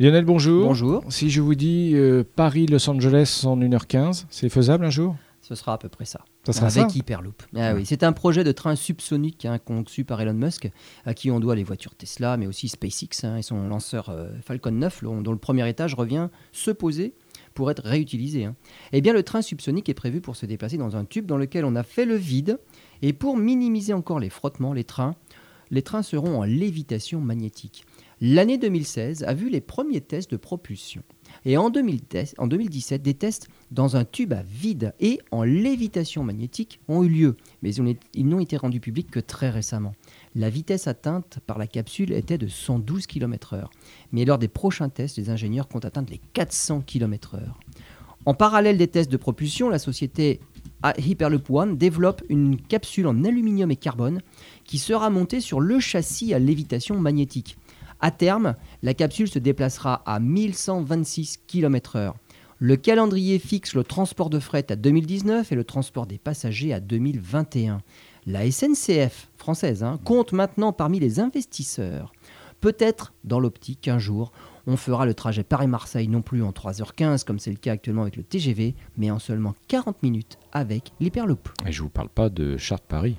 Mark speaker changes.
Speaker 1: Lionel, bonjour.
Speaker 2: Bonjour.
Speaker 1: Si je vous dis euh, Paris-Los Angeles en 1h15, c'est faisable un jour?
Speaker 2: Ce sera à peu près ça.
Speaker 1: Ça sera
Speaker 2: avec
Speaker 1: ça?
Speaker 2: Hyperloop. Ah oui, c'est un projet de train subsonique hein, conçu par Elon Musk, à qui on doit les voitures Tesla, mais aussi SpaceX hein, et son lanceur euh, Falcon 9, le- dont le premier étage revient se poser pour être réutilisé. hein. Eh bien, le train subsonique est prévu pour se déplacer dans un tube dans lequel on a fait le vide. Et pour minimiser encore les frottements, les trains, les trains seront en lévitation magnétique. L'année 2016 a vu les premiers tests de propulsion. Et en, 2010 en 2017, des tests dans un tube à vide et en lévitation magnétique ont eu lieu, mais ils n'ont été rendus publics que très récemment. La vitesse atteinte par la capsule était de 112 km/h. Mais lors des prochains tests, les ingénieurs comptent atteindre les 400 km/h. En parallèle des tests de propulsion, la société Hyperloop One développe une capsule en aluminium et carbone qui sera montée sur le châssis à lévitation magnétique. À terme, la capsule se déplacera à 1126 km/h. Le calendrier fixe le transport de fret à 2019 et le transport des passagers à 2021. La SNCF française hein, compte maintenant parmi les investisseurs. Peut-être dans l'optique qu'un jour, on fera le trajet Paris-Marseille non plus en 3h15 comme c'est le cas actuellement avec le TGV, mais en seulement 40 minutes avec l'Hyperloop.
Speaker 1: Et je vous parle pas de Chartres-Paris.